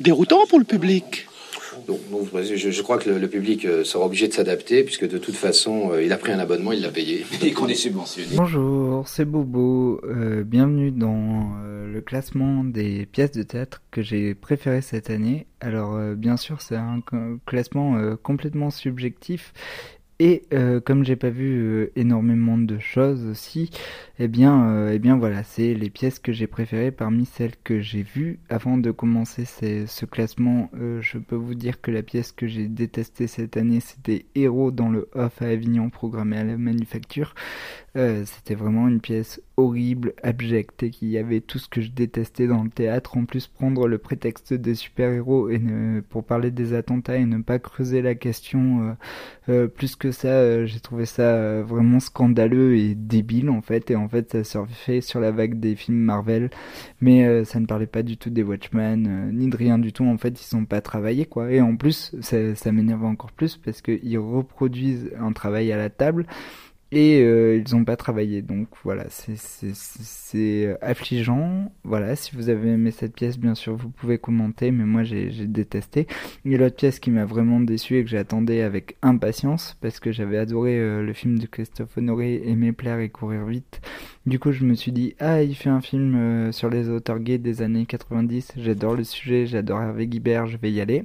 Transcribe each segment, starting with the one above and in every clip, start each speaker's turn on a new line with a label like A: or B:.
A: déroutant pour le public.
B: Donc, je, crois que le, public euh, sera obligé de s'adapter, puisque de toute façon, euh, il a pris un abonnement, il l'a payé, et qu'on est subventionné.
C: Bonjour, c'est Bobo. Euh, bienvenue dans le classement des pièces de théâtre que j'ai préférées cette année. Alors, bien sûr, c'est un classement complètement subjectif et euh, comme j'ai pas vu euh, énormément de choses aussi, eh bien, euh, eh bien voilà, c'est les pièces que j'ai préférées parmi celles que j'ai vues. Avant de commencer ce classement, je peux vous dire que la pièce que j'ai détestée cette année, c'était Héros dans le off à Avignon, programmé à la Manufacture. c'était vraiment une pièce horrible, abjecte et qui avait tout ce que je détestais dans le théâtre. En plus, prendre le prétexte des super-héros et pour parler des attentats et ne pas creuser la question euh, euh, plus que ça, euh, j'ai trouvé ça vraiment scandaleux et débile en fait. Fait, ça surfait sur la vague des films Marvel, mais ça ne parlait pas du tout des Watchmen ni de rien du tout. En fait, ils sont pas travaillés quoi. Et en plus, ça, ça m'énerve encore plus parce qu'ils reproduisent un travail à la table et euh, ils n'ont pas travaillé. Donc voilà, c'est affligeant. Voilà, si vous avez aimé cette pièce, bien sûr, vous pouvez commenter, mais moi j'ai détesté. Et l'autre pièce qui m'a vraiment déçu et que j'attendais avec impatience, parce que j'avais adoré euh, le film de Christophe Honoré, Aimer, plaire et courir vite. Du coup, je me suis dit, ah, il fait un film euh, sur les auteurs gays des années 90, j'adore le sujet, j'adore Hervé Guibert, je vais y aller.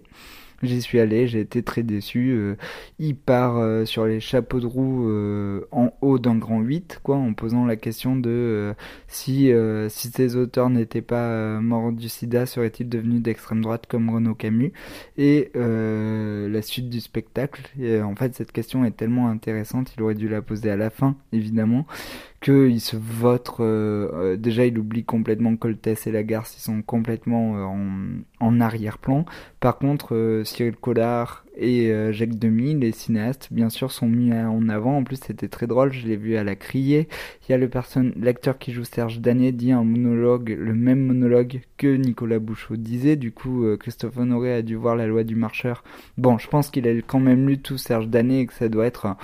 C: J'y suis allé, j'ai été très déçu. Euh, il part euh, sur les chapeaux de roue euh, en haut d'un grand 8, quoi, en posant la question de si, si ces auteurs n'étaient pas morts du sida, seraient-ils devenus d'extrême droite comme Renaud Camus? Et la suite du spectacle. Et, en fait, cette question est tellement intéressante, il aurait dû la poser à la fin, évidemment qu'il se vote. Euh, euh, déjà, il oublie complètement Coltès et Lagarce, ils sont complètement euh, en, en arrière-plan. Par contre, Cyril Collard et Jacques Demy, les cinéastes, bien sûr, sont mis en avant. En plus, c'était très drôle, je l'ai vu à la criée. Il y a le l'acteur qui joue Serge Danet dit un monologue, le même monologue que Nicolas Bouchot disait. Du coup, Christophe Honoré a dû voir la loi du marcheur. Bon, je pense qu'il a quand même lu tout Serge Danet et que ça doit être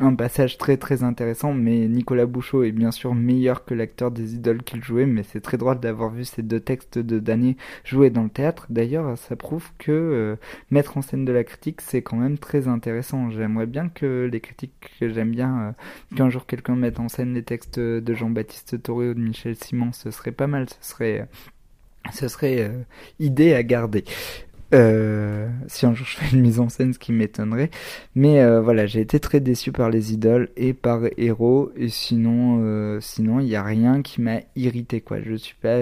C: un passage très très intéressant, mais Nicolas Bouchot est bien sûr meilleur que l'acteur des idoles qu'il jouait, mais c'est très drôle d'avoir vu ces deux textes de Danny jouer dans le théâtre. D'ailleurs, ça prouve que euh, mettre en scène de la critique, c'est quand même très intéressant. J'aimerais bien que les critiques que j'aime bien, euh, qu'un jour quelqu'un mette en scène les textes de Jean-Baptiste Toré ou de Michel Simon, ce serait pas mal, ce serait... ce serait euh, idée à garder. Euh, si un jour je fais une mise en scène, ce qui m'étonnerait. Mais euh, voilà, j'ai été très déçu par les idoles et par Héros. Et sinon, euh, sinon, il n'y a rien qui m'a irrité. Quoi, je suis pas,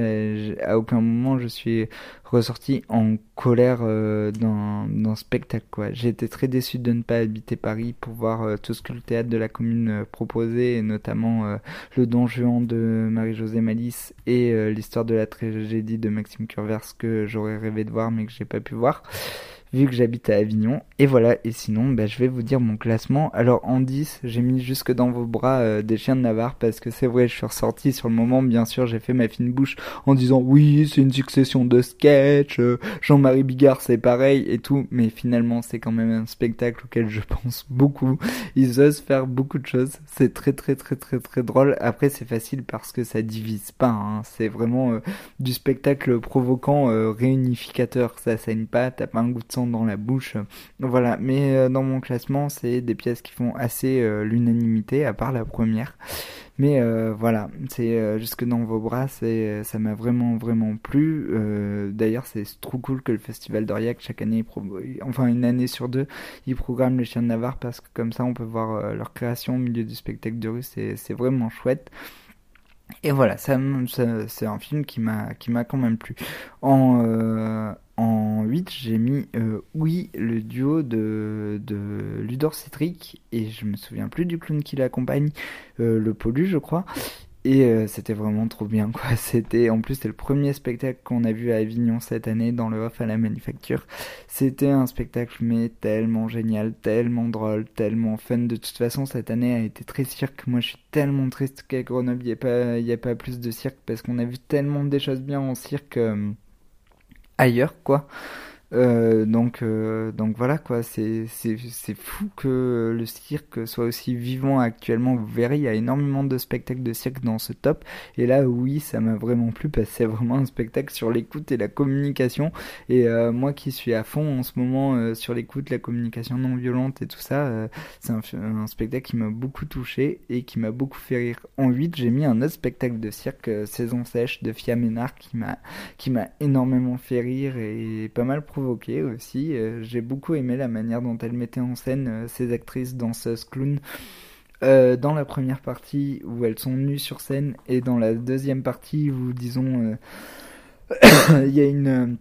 C: à aucun moment je suis ressorti en colère euh, dans, dans spectacle quoi. J'ai été très déçu de ne pas habiter Paris pour voir euh, tout ce que le théâtre de la commune euh, proposait et notamment le Don Juan de Marie-Josée Malice et l'histoire de la tragédie de Maxime Curvers que j'aurais rêvé de voir mais que j'ai pas pu voir vu que j'habite à Avignon. Et voilà, et sinon, bah, je vais vous dire mon classement. Alors en 10, j'ai mis jusque dans vos bras euh, des chiens de Navarre parce que c'est vrai, je suis ressorti sur le moment, bien sûr, j'ai fait ma fine bouche en disant oui, c'est une succession de sketchs, euh, Jean-Marie Bigard c'est pareil et tout, mais finalement c'est quand même un spectacle auquel je pense beaucoup. Ils osent faire beaucoup de choses, c'est très très très très très drôle. Après c'est facile parce que ça divise pas, hein. c'est vraiment euh, du spectacle provoquant, réunificateur, ça saigne pas, t'as pas un goût de dans la bouche. Voilà, mais euh, dans mon classement, c'est des pièces qui font assez euh, l'unanimité, à part la première. Mais euh, voilà, c'est jusque dans vos bras, ça m'a vraiment vraiment plu. D'ailleurs, c'est trop cool que le Festival d'Aurillac chaque année, enfin une année sur deux, il programme les Chiens de Navarre parce que comme ça, on peut voir leur création au milieu du spectacle de rue. C'est vraiment chouette. Et voilà, ça, c'est un film qui m'a qui m'a quand même plu. En euh, en 8, j'ai mis euh, Oui, le duo de, de Ludor Citric, et je me souviens plus du clown qui l'accompagne, euh, le Pollu, je crois. Et euh, c'était vraiment trop bien, quoi. C'était, en plus, c'était le premier spectacle qu'on a vu à Avignon cette année dans le off à la manufacture. C'était un spectacle, mais tellement génial, tellement drôle, tellement fun. De toute façon, cette année a été très cirque. Moi, je suis tellement triste qu'à Grenoble, il n'y y a pas plus de cirque parce qu'on a vu tellement des choses bien en cirque euh, ailleurs, quoi. Euh, donc, euh, donc voilà quoi, c'est fou que le cirque soit aussi vivant actuellement. Vous verrez, il y a énormément de spectacles de cirque dans ce top. Et là, oui, ça m'a vraiment plu parce que c'est vraiment un spectacle sur l'écoute et la communication. Et euh, moi qui suis à fond en ce moment sur l'écoute, la communication non violente et tout ça, c'est un, spectacle qui m'a beaucoup touché et qui m'a beaucoup fait rire. En 8, j'ai mis un autre spectacle de cirque, Saison Sèche, de Fia Ménard, qui m'a énormément fait rire et pas mal provoqué aussi. Euh, j'ai beaucoup aimé la manière dont elle mettait en scène euh, ces actrices danseuses clowns. Euh, dans la première partie où elles sont nues sur scène et dans la deuxième partie où disons il y a une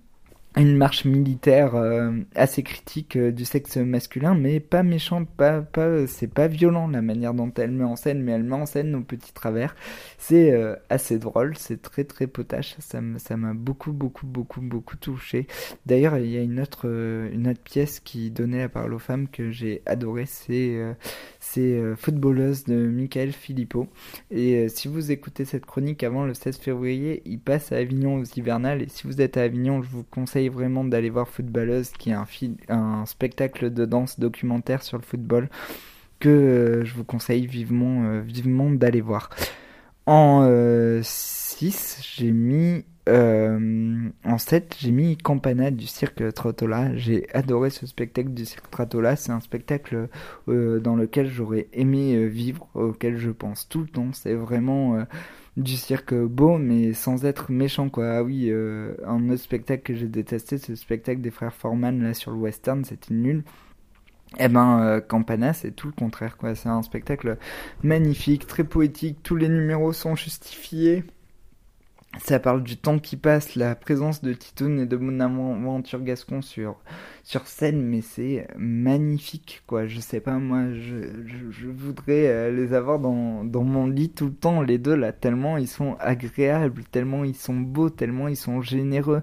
C: une marche militaire euh, assez critique euh, du sexe masculin, mais pas méchante, pas, pas, c'est pas violent la manière dont elle met en scène, mais elle met en scène nos petits travers. C'est euh, assez drôle, c'est très très potache, ça m'a beaucoup beaucoup beaucoup beaucoup touché. D'ailleurs, il y a une autre une autre pièce qui donnait la parole aux femmes que j'ai adoré, c'est c'est Footballeuse de Michael Philippot. Et si vous écoutez cette chronique avant le 16 février, il passe à Avignon aux hivernales, et si vous êtes à Avignon, je vous conseille vraiment d'aller voir Footballeuse, qui est un, un spectacle de danse documentaire sur le football que euh, je vous conseille vivement, euh, vivement d'aller voir. En 6, euh, j'ai mis en 7, j'ai mis Campana du cirque Trottola. J'ai adoré ce spectacle du cirque Trottola. C'est un spectacle dans lequel j'aurais aimé vivre, auquel je pense tout le temps. C'est vraiment du cirque beau, mais sans être méchant, quoi. Ah oui, euh, un autre spectacle que j'ai détesté, c'est le spectacle des frères Foreman, là, sur le western, c'était nul. Eh ben, euh, Campana, c'est tout le contraire, quoi. C'est un spectacle magnifique, très poétique, tous les numéros sont justifiés. Ça parle du temps qui passe, la présence de Titoun et de mon aventure Gascon sur, sur scène, mais c'est magnifique, quoi. Je sais pas, moi, je, je, voudrais euh, les avoir dans, dans mon lit tout le temps, les deux, là, tellement ils sont agréables, tellement ils sont beaux, tellement ils sont généreux,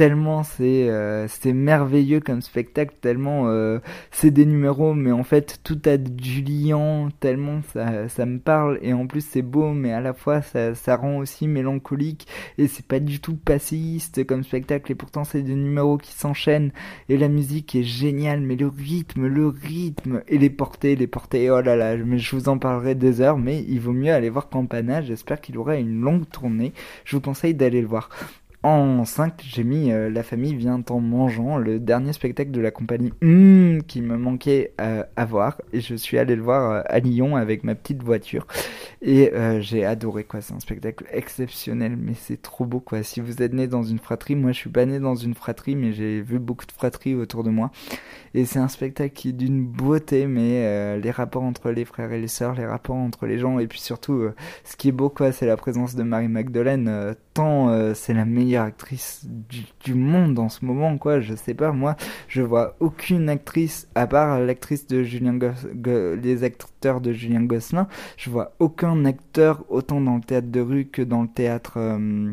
C: tellement c'est euh, c'est merveilleux comme spectacle tellement euh, c'est des numéros mais en fait tout a du liant tellement ça, ça me parle. Et en plus c'est beau mais à la fois ça, ça rend aussi mélancolique. Et c'est pas du tout passéiste comme spectacle. Et pourtant c'est des numéros qui s'enchaînent. Et la musique est géniale mais le rythme le rythme. Et les portées les portées. Oh là là mais je vous en parlerai des heures mais il vaut mieux aller voir Campana j'espère qu'il aura une longue tournée. Je vous conseille d'aller le voir en 5, j'ai mis euh, La famille vient en mangeant, le dernier spectacle de la compagnie mmh, qui me manquait euh, à voir. Et je suis allé le voir euh, à Lyon avec ma petite voiture. Et j'ai adoré, quoi. C'est un spectacle exceptionnel, mais c'est trop beau, quoi. Si vous êtes né dans une fratrie, moi je suis pas né dans une fratrie, mais j'ai vu beaucoup de fratries autour de moi. Et c'est un spectacle qui est d'une beauté, mais les rapports entre les frères et les sœurs, les rapports entre les gens, et puis surtout, ce qui est beau, quoi, c'est la présence de Marie Magdalene. tant c'est la meilleure actrice du, monde en ce moment, quoi. Je sais pas, moi, je vois aucune actrice, à part l'actrice de Julien les acteurs de Julien Gosselin, je vois aucun acteur autant dans le théâtre de rue que dans le théâtre. Euh,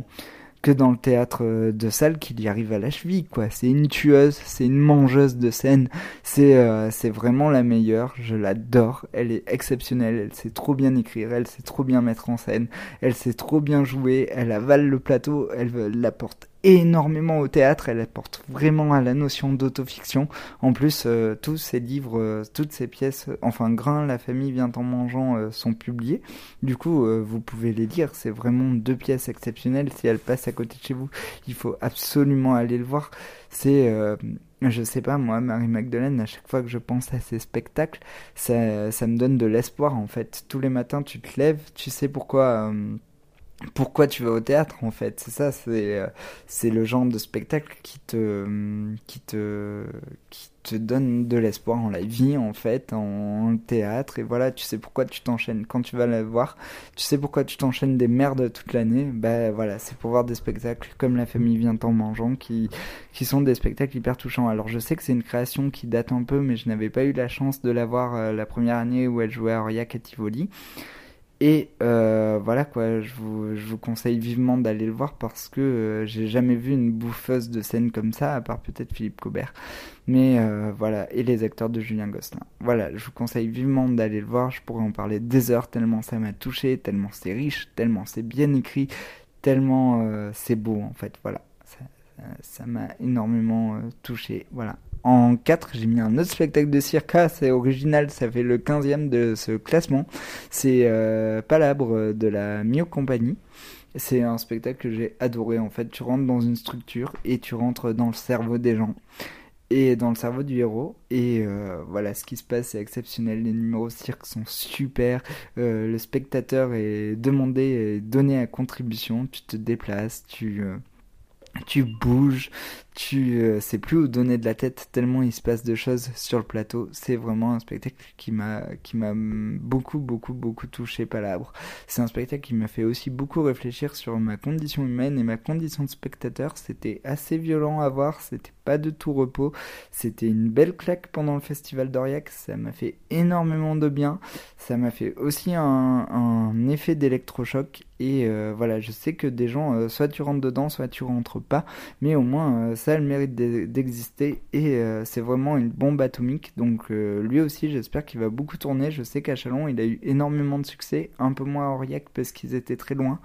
C: que dans le théâtre euh, de salle qu'il y arrive à la cheville quoi. C'est une tueuse c'est une mangeuse de scène. C'est euh, c'est vraiment la meilleure. Je l'adore. Elle est exceptionnelle. Elle sait trop bien écrire. Elle sait trop bien mettre en scène. Elle sait trop bien jouer. Elle avale le plateau. Elle l'apporte énormément au théâtre, elle apporte vraiment à la notion d'autofiction. En plus, euh, tous ces livres, euh, toutes ces pièces, enfin Grain, La famille vient en mangeant, euh, sont publiés. Du coup, vous pouvez les lire. C'est vraiment deux pièces exceptionnelles. Si elles passent à côté de chez vous, il faut absolument aller le voir. C'est, je sais pas, moi, Marie Magdalene, à chaque fois que je pense à ces spectacles, ça, ça me donne de l'espoir en fait. Tous les matins, tu te lèves, tu sais pourquoi pourquoi tu vas au théâtre en fait. C'est ça c'est euh, c'est le genre de spectacle qui te qui te qui te donne de l'espoir en la vie en fait en, théâtre. Et voilà tu sais pourquoi tu t'enchaînes. Quand tu vas la voir tu sais pourquoi tu t'enchaînes des merdes toute l'année. Ben voilà c'est pour voir des spectacles comme la famille vient en mangeant qui qui sont des spectacles hyper touchants. Alors je sais que c'est une création qui date un peu mais je n'avais pas eu la chance de la voir euh, la première année où elle jouait à Aurillac et euh, voilà quoi, je vous, je vous conseille vivement d'aller le voir parce que euh, j'ai jamais vu une bouffeuse de scène comme ça, à part peut-être Philippe Cobert. Mais euh, voilà, et les acteurs de Julien Gosselin. Voilà, je vous conseille vivement d'aller le voir, je pourrais en parler des heures tellement ça m'a touché, tellement c'est riche, tellement c'est bien écrit, tellement c'est beau en fait, voilà. ça m'a énormément touché. Voilà. En 4, j'ai mis un autre spectacle de cirque. Ah, c'est original, ça fait le 15e de ce classement. C'est Palabre de la Mio Compagnie. C'est un spectacle que j'ai adoré en fait. Tu rentres dans une structure et tu rentres dans le cerveau des gens et dans le cerveau du héros. Et euh, voilà, ce qui se passe est exceptionnel. Les numéros cirque sont super. Euh, le spectateur est demandé et donné à contribution. Tu te déplaces, tu, euh, tu bouges, tu euh, sais plus où donner de la tête tellement il se passe de choses sur le plateau. C'est vraiment un spectacle qui m'a beaucoup beaucoup beaucoup touché palabre. C'est un spectacle qui m'a fait aussi beaucoup réfléchir sur ma condition humaine et ma condition de spectateur. C'était assez violent à voir, c'était pas de tout repos. C'était une belle claque pendant le festival d'Aurillac, ça m'a fait énormément de bien. Ça m'a fait aussi un, un effet d'électrochoc et euh, voilà, je sais que des gens euh, soit tu rentres dedans, soit tu rentres pas, mais au moins ça le mérite d'exister et euh, c'est vraiment une bombe atomique. Donc euh, lui aussi, j'espère qu'il va beaucoup tourner. Je sais qu'à Chalon, il a eu énormément de succès, un peu moins à Aurillac parce qu'ils étaient très loin.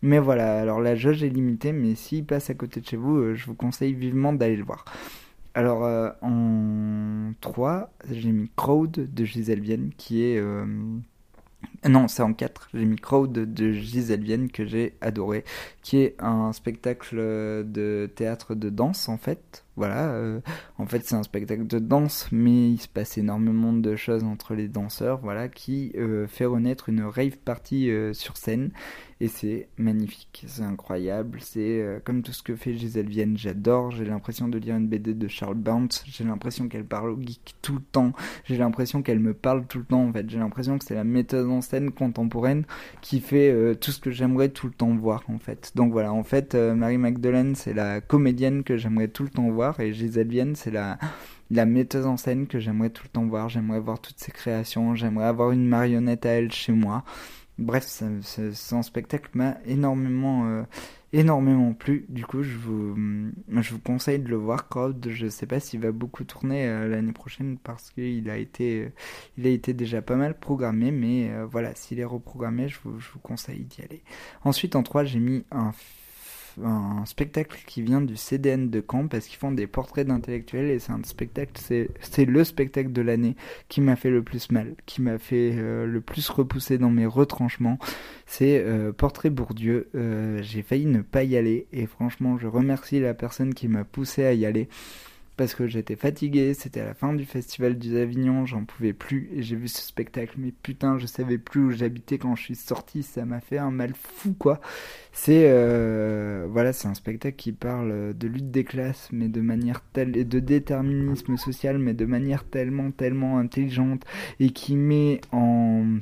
C: Mais voilà, alors la jauge est limitée, mais s'il passe à côté de chez vous, euh, je vous conseille vivement d'aller le voir. Alors en 3, j'ai mis Crowd de Gisèle Vienne qui est non, c'est en 4. J'ai mis Crowd de Gisèle Vienne que j'ai adoré, qui est un spectacle de théâtre de danse en fait. Voilà, euh, en fait c'est un spectacle de danse, mais il se passe énormément de choses entre les danseurs, voilà, qui euh, fait renaître une rave party euh, sur scène. Et c'est magnifique, c'est incroyable, c'est comme tout ce que fait Gisèle Vienne, j'adore, j'ai l'impression de lire une BD de Charles Bounce, j'ai l'impression qu'elle parle au geek tout le temps, j'ai l'impression qu'elle me parle tout le temps en fait, j'ai l'impression que c'est la méthode en scène contemporaine qui fait tout ce que j'aimerais tout le temps voir en fait. Donc voilà, en fait, Marie Magdalene c'est la comédienne que j'aimerais tout le temps voir et Gisèle Vienne c'est la la metteuse en scène que j'aimerais tout le temps voir, j'aimerais voir toutes ses créations, j'aimerais avoir une marionnette à elle chez moi. Bref, son spectacle m'a énormément, euh, énormément plu. Du coup, je vous, je vous conseille de le voir. Crowd, je sais pas s'il va beaucoup tourner euh, l'année prochaine parce qu'il a été, il a été déjà pas mal programmé, mais euh, voilà, s'il est reprogrammé, je vous, je vous conseille d'y aller. Ensuite, en 3, j'ai mis un un spectacle qui vient du CDN de Caen parce qu'ils font des portraits d'intellectuels et c'est un spectacle, c'est le spectacle de l'année qui m'a fait le plus mal, qui m'a fait euh, le plus repousser dans mes retranchements. C'est euh, Portrait Bourdieu. Euh, j'ai failli ne pas y aller et franchement, je remercie la personne qui m'a poussé à y aller parce que j'étais fatigué, c'était à la fin du festival du Avignon, j'en pouvais plus et j'ai vu ce spectacle mais putain je savais plus où j'habitais quand je suis sorti, ça m'a fait un mal fou quoi. C'est euh, voilà, c'est un spectacle qui parle de lutte des classes mais de manière telle et de déterminisme social mais de manière tellement tellement intelligente et qui met en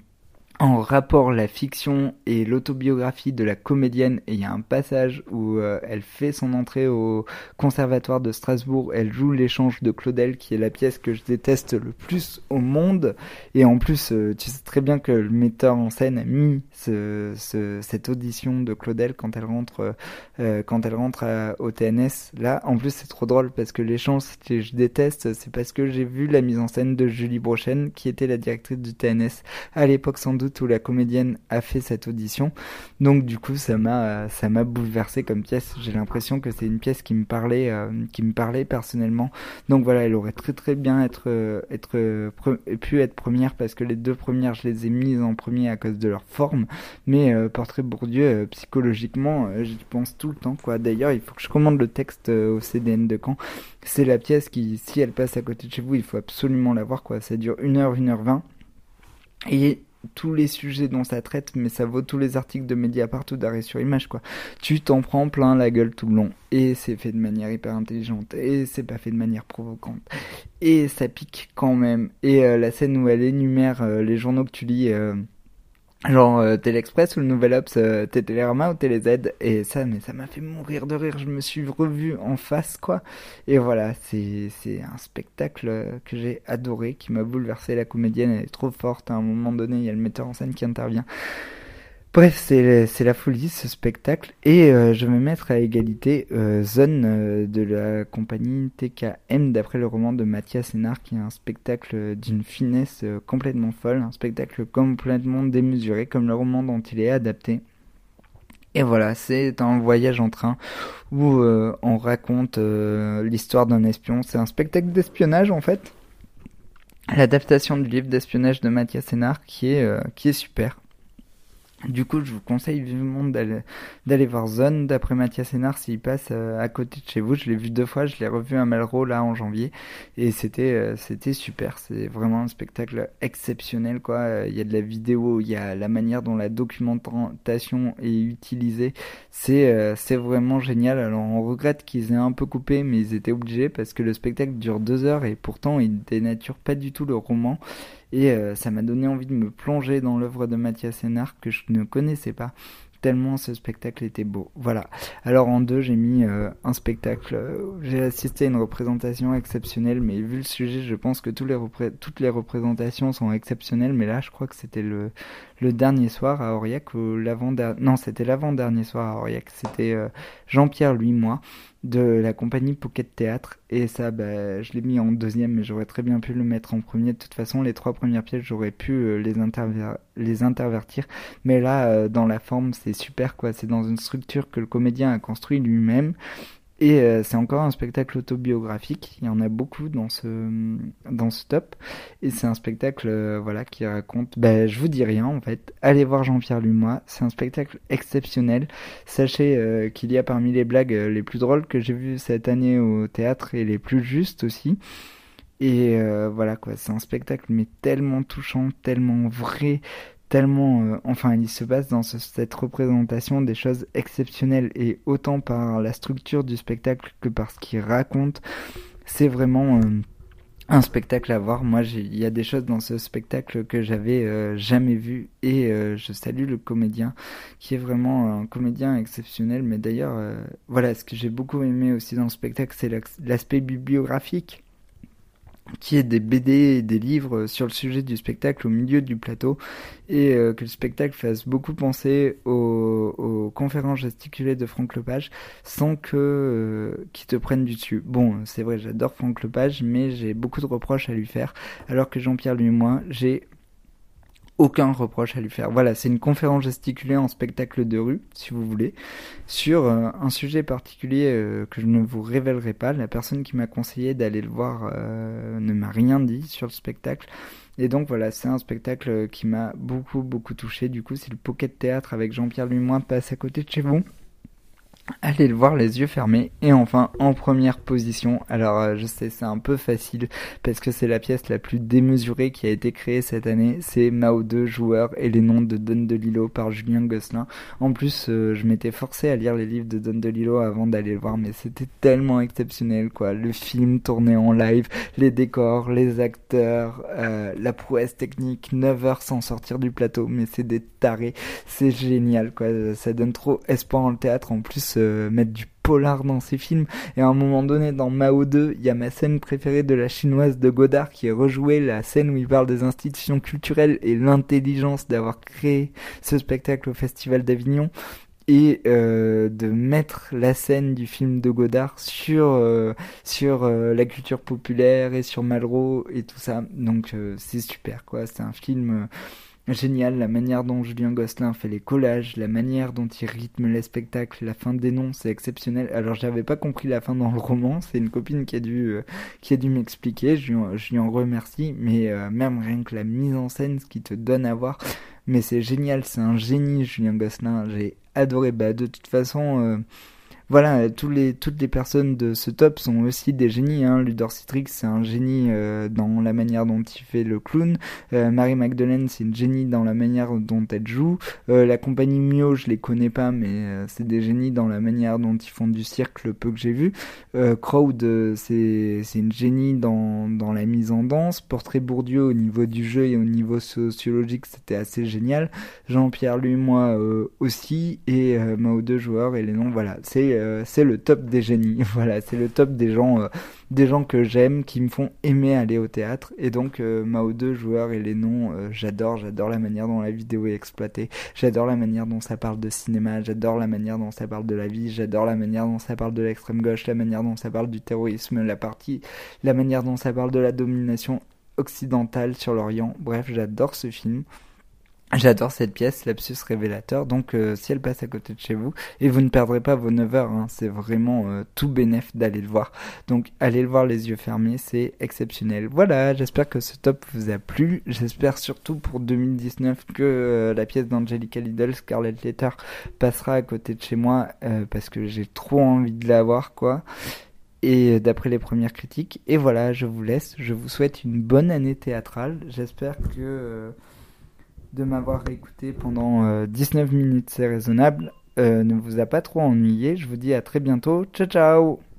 C: en rapport la fiction et l'autobiographie de la comédienne et il y a un passage où euh, elle fait son entrée au conservatoire de Strasbourg, elle joue l'échange de Claudel qui est la pièce que je déteste le plus au monde. Et en plus euh, tu sais très bien que le metteur en scène a mis ce, cette audition de Claudel quand elle rentre euh, quand elle rentre au TNS là en plus c'est trop drôle parce que l'échange que je déteste c'est parce que j'ai vu la mise en scène de Julie Brochen qui était la directrice du TNS à l'époque sans doute où la comédienne a fait cette audition. Donc du coup, ça m'a ça bouleversé comme pièce. J'ai l'impression que c'est une pièce qui me parlait euh, personnellement. Donc voilà, elle aurait très très bien euh, être pu être première parce que les deux premières, je les ai mises en premier à cause de leur forme, mais euh, Portrait Bourdieu psychologiquement, j'y pense tout le temps quoi. D'ailleurs, il faut que je commande le texte au CDN de Caen. C'est la pièce qui si elle passe à côté de chez vous, il faut absolument la voir quoi. Ça dure 1h 1h20 et tous les sujets dont ça traite, mais ça vaut tous les articles de Mediapart ou d'arrêt sur image, quoi. Tu t'en prends plein la gueule tout le long. Et c'est fait de manière hyper intelligente. Et c'est pas fait de manière provocante. Et ça pique quand même. Et euh, la scène où elle énumère euh, les journaux que tu lis, euh, genre euh, Téléexpress ou le Nouvel Ops, euh, Télérama ou TéléZ et ça mais ça m'a fait mourir de rire. Je me suis revu en face quoi. Et voilà c'est c'est un spectacle que j'ai adoré qui m'a bouleversé. La comédienne elle est trop forte. À un moment donné il y a le metteur en scène qui intervient Bref, c'est la folie ce spectacle et euh, je vais mettre à égalité euh, Zone euh, de la compagnie TKM d'après le roman de Mathias Hénard qui est un spectacle d'une finesse complètement folle, un spectacle complètement démesuré comme le roman dont il est adapté. Et voilà, c'est un voyage en train où euh, on raconte euh, l'histoire d'un espion. C'est un spectacle d'espionnage en fait. L'adaptation du livre d'espionnage de Mathias Sénard qui est, euh, qui est super. Du coup, je vous conseille vivement d'aller voir Zone d'après Mathias Sénard s'il passe euh, à côté de chez vous. Je l'ai vu deux fois, je l'ai revu à Malraux là en janvier et c'était euh, c'était super. C'est vraiment un spectacle exceptionnel quoi. Il y a de la vidéo, il y a la manière dont la documentation est utilisée. C'est euh, c'est vraiment génial. Alors on regrette qu'ils aient un peu coupé, mais ils étaient obligés parce que le spectacle dure deux heures et pourtant il dénature pas du tout le roman. Et euh, ça m'a donné envie de me plonger dans l'œuvre de Mathias Sénard que je ne connaissais pas tellement ce spectacle était beau. Voilà. Alors en deux, j'ai mis euh, un spectacle. Euh, j'ai assisté à une représentation exceptionnelle, mais vu le sujet, je pense que toutes les représentations sont exceptionnelles. Mais là, je crois que c'était le, le dernier soir à Aurillac ou l'avant non, c'était l'avant dernier soir à Aurillac. C'était Jean-Pierre, lui, moi de la compagnie Pocket Théâtre. Et ça bah, je l'ai mis en deuxième mais j'aurais très bien pu le mettre en premier. De toute façon les trois premières pièces j'aurais pu euh, les, les intervertir. Mais là euh, dans la forme c'est super quoi. C'est dans une structure que le comédien a construit lui-même et euh, c'est encore un spectacle autobiographique. Il y en a beaucoup dans ce dans top. Et c'est un spectacle euh, voilà qui raconte. Ben je vous dis rien en fait. Allez voir Jean-Pierre Lumois. C'est un spectacle exceptionnel. Sachez euh, qu'il y a parmi les blagues les plus drôles que j'ai vues cette année au théâtre et les plus justes aussi. Et voilà quoi, c'est un spectacle mais tellement touchant, tellement vrai, tellement, euh, enfin, il se passe dans cette représentation des choses exceptionnelles et autant par la structure du spectacle que par ce qu'il raconte, c'est vraiment euh, un spectacle à voir. Moi, il y a des choses dans ce spectacle que j'avais euh, jamais vu et je salue le comédien qui est vraiment un comédien exceptionnel. Mais d'ailleurs, voilà, ce que j'ai beaucoup aimé aussi dans le spectacle, c'est l'aspect bibliographique qui est des BD et des livres sur le sujet du spectacle au milieu du plateau et euh, que le spectacle fasse beaucoup penser aux, conférences gesticulées de Franck Lepage sans que euh, qui te prennent du dessus. Bon, c'est vrai, j'adore Franck Lepage, mais j'ai beaucoup de reproches à lui faire, alors que Jean-Pierre moi, j'ai aucun reproche à lui faire. Voilà, c'est une conférence gesticulée en spectacle de rue, si vous voulez, sur euh, un sujet particulier euh, que je ne vous révélerai pas. La personne qui m'a conseillé d'aller le voir euh, ne m'a rien dit sur le spectacle. Et donc voilà, c'est un spectacle qui m'a beaucoup beaucoup touché. Du coup, si le Pocket Théâtre avec Jean-Pierre Lumoin passe à côté de chez vous, Allez le voir les yeux fermés. Et enfin, en première position, alors euh, je sais c'est un peu facile parce que c'est la pièce la plus démesurée qui a été créée cette année, c'est Mao 2 joueur et les noms de Don DeLillo par Julien Gosselin. En plus, euh, je m'étais forcé à lire les livres de Don DeLillo avant d'aller le voir, mais c'était tellement exceptionnel quoi. Le film tourné en live, les décors, les acteurs, euh, la prouesse technique, 9 heures sans sortir du plateau, mais c'est des tarés, c'est génial quoi. Ça donne trop espoir en le théâtre en plus mettre du polar dans ses films. Et à un moment donné, dans Mao 2, il y a ma scène préférée de la chinoise de Godard qui est rejouée, la scène où il parle des institutions culturelles et l'intelligence d'avoir créé ce spectacle au Festival d'Avignon et euh, de mettre la scène du film de Godard sur euh, sur euh, la culture populaire et sur Malraux et tout ça donc c'est super quoi c'est un film Génial, la manière dont Julien Gosselin fait les collages, la manière dont il rythme les spectacles, la fin des noms, c'est exceptionnel. Alors j'avais pas compris la fin dans le roman, c'est une copine qui a dû euh, dû m'expliquer, je, je, lui en remercie, mais euh, même rien que la mise en scène, ce qui te donne à voir, mais c'est génial, c'est un génie Julien Gosselin, j'ai adoré. Bah de toute façon euh, voilà, tous les, toutes les personnes de ce top sont aussi des génies. Hein. Ludor Citrix, c'est un génie euh, dans la manière dont il fait le clown. Euh, Marie Magdalene, c'est une génie dans la manière dont elle joue. Euh, la compagnie Mio, je les connais pas, mais c'est des génies dans la manière dont ils font du cirque, peu que j'ai vu. Crowd, c'est une génie dans, la mise en danse. Portrait Bourdieu, au niveau du jeu et au niveau sociologique, c'était assez génial. Jean-Pierre, lui, moi aussi. Et Mao deux joueurs et les noms, voilà. Euh, c'est le top des génies. Voilà, c'est le top des gens, euh, des gens que j'aime, qui me font aimer aller au théâtre. Et donc euh, Mao 2, joueurs et les noms, j'adore, j'adore la manière dont la vidéo est exploitée, j'adore la manière dont ça parle de cinéma, j'adore la manière dont ça parle de la vie, j'adore la manière dont ça parle de l'extrême gauche, la manière dont ça parle du terrorisme, la partie, la manière dont ça parle de la domination occidentale sur l'Orient. Bref, j'adore ce film. J'adore cette pièce, lapsus révélateur, donc euh, si elle passe à côté de chez vous, et vous ne perdrez pas vos 9 heures, hein, c'est vraiment euh, tout bénéf d'aller le voir. Donc allez le voir les yeux fermés, c'est exceptionnel. Voilà, j'espère que ce top vous a plu, j'espère surtout pour 2019 que euh, la pièce d'Angelica Lidl, Scarlet Letter, passera à côté de chez moi, parce que j'ai trop envie de la voir, quoi et d'après les premières critiques. Et voilà, je vous laisse. Je vous souhaite une bonne année théâtrale. J'espère que de m'avoir écouté pendant 19 euh, minutes, c'est raisonnable. Euh, ne vous a pas trop ennuyé. Je vous dis à très bientôt. Ciao ciao